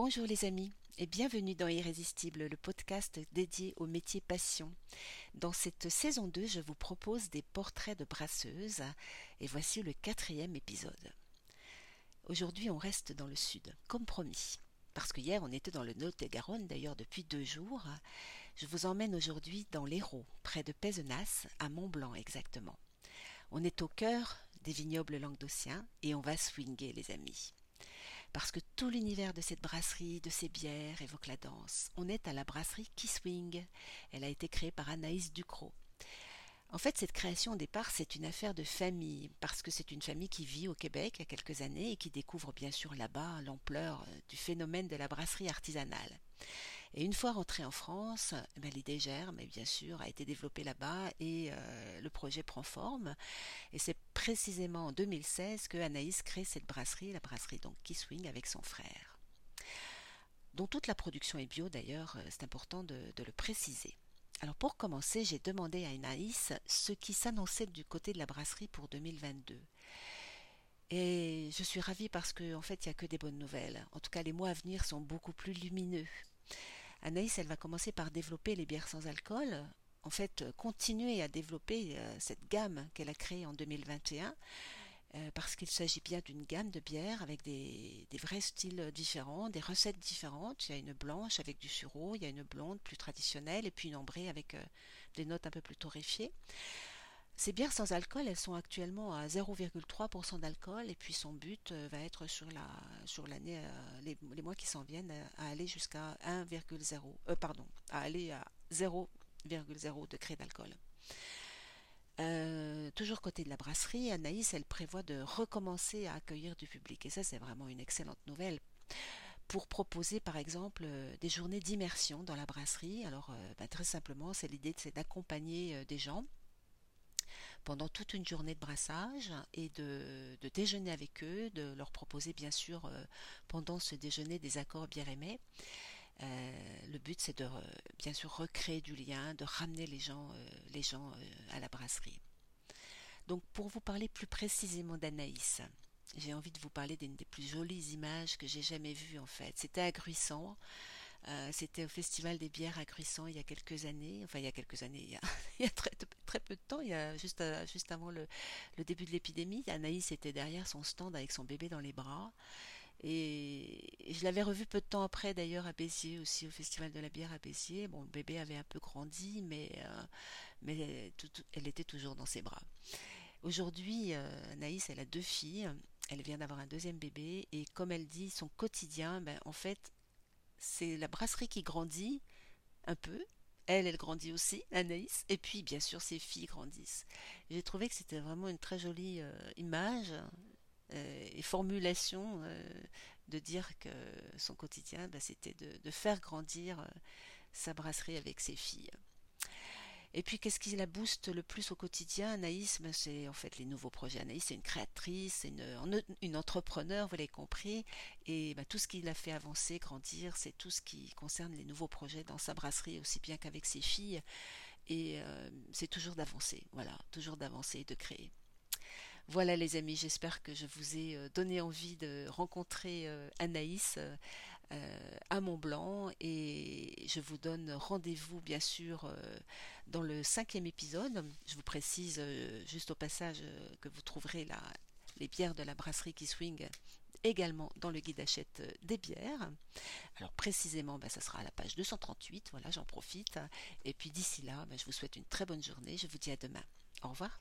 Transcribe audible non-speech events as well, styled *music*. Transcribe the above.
Bonjour les amis et bienvenue dans Irrésistible, le podcast dédié au métier passion. Dans cette saison 2, je vous propose des portraits de brasseuses et voici le quatrième épisode. Aujourd'hui, on reste dans le sud, comme promis. Parce que hier, on était dans le Lot-et-Garonne, d'ailleurs depuis deux jours. Je vous emmène aujourd'hui dans l'Hérault, près de Pézenas, à Mont-Blanc exactement. On est au cœur des vignobles languedociens et on va swinger, les amis parce que tout l'univers de cette brasserie, de ces bières, évoque la danse. On est à la brasserie Kisswing. Elle a été créée par Anaïs Ducrot. En fait, cette création au départ, c'est une affaire de famille, parce que c'est une famille qui vit au Québec il y a quelques années et qui découvre bien sûr là-bas l'ampleur euh, du phénomène de la brasserie artisanale. Et une fois rentrée en France, eh ben, l'idée germe, bien sûr, a été développée là-bas et euh, le projet prend forme. Et c'est précisément en 2016 que Anaïs crée cette brasserie, la brasserie donc Kisswing avec son frère. Dont toute la production est bio d'ailleurs, euh, c'est important de, de le préciser. Alors pour commencer, j'ai demandé à Anaïs ce qui s'annonçait du côté de la brasserie pour 2022. Et je suis ravie parce qu'en en fait, il n'y a que des bonnes nouvelles. En tout cas, les mois à venir sont beaucoup plus lumineux. Anaïs, elle va commencer par développer les bières sans alcool, en fait, continuer à développer euh, cette gamme qu'elle a créée en 2021, euh, parce qu'il s'agit bien d'une gamme de bières avec des, vrais styles différents, des recettes différentes. Il y a une blanche avec du sureau, il y a une blonde plus traditionnelle, et puis une ambrée avec euh, des notes un peu plus torréfiées. Ces bières sans alcool, elles sont actuellement à 0,3% d'alcool et puis son but euh, va être sur la sur l'année euh, les, mois qui s'en viennent à aller jusqu'à 1,0 euh, pardon, à aller à 0,0 degré d'alcool. toujours côté de la brasserie, Anaïs, elle prévoit de recommencer à accueillir du public et ça c'est vraiment une excellente nouvelle pour proposer par exemple des journées d'immersion dans la brasserie. Alors bah, très simplement, c'est l'idée d'accompagner des gens pendant toute une journée de brassage et de, déjeuner avec eux, de leur proposer bien sûr euh, pendant ce déjeuner des accords bien aimés. Euh, le but c'est de bien sûr recréer du lien, de ramener les gens, euh, les gens à la brasserie. Donc pour vous parler plus précisément d'Anaïs, j'ai envie de vous parler d'une des plus jolies images que j'ai jamais vues en fait. C'était à Gruissant. Euh, c'était au Festival des bières à Gruissant il y a quelques années, enfin il y a quelques années, il y a, *laughs* très, peu de temps, il y a juste, euh, juste avant le, le début de l'épidémie, Anaïs était derrière son stand avec son bébé dans les bras. Et, je l'avais revu peu de temps après d'ailleurs à Béziers aussi au festival de la bière à Béziers. Bon, le bébé avait un peu grandi, mais euh, mais elle était toujours dans ses bras. Aujourd'hui, Anaïs, elle a deux filles. Elle vient d'avoir un deuxième bébé et comme elle dit, son quotidien, ben, en fait, c'est la brasserie qui grandit un peu. Elle, elle grandit aussi, Anaïs, et puis bien sûr ses filles grandissent. J'ai trouvé que c'était vraiment une très jolie euh, image euh, et formulation euh, de dire que son quotidien, bah, c'était de, faire grandir sa brasserie avec ses filles. Et puis, qu'est-ce qui la booste le plus au quotidien Anaïs, ben, c'est en fait les nouveaux projets. Anaïs, c'est une créatrice, c'est une, entrepreneur, vous l'avez compris. Et ben, tout ce qui l'a fait avancer, grandir, c'est tout ce qui concerne les nouveaux projets dans sa brasserie, aussi bien qu'avec ses filles. Et euh, c'est toujours d'avancer, voilà, toujours d'avancer et de créer. Voilà les amis, j'espère que je vous ai euh, donné envie de rencontrer euh, Anaïs à Mont Blanc et je vous donne rendez-vous bien sûr dans le cinquième épisode. Je vous précise juste au passage que vous trouverez les bières de la brasserie qui swing également dans le guide achète des bières. Alors précisément, ben, ça sera à la page 238, voilà, j'en profite. Et puis d'ici là, ben, je vous souhaite une très bonne journée. Je vous dis à demain. Au revoir.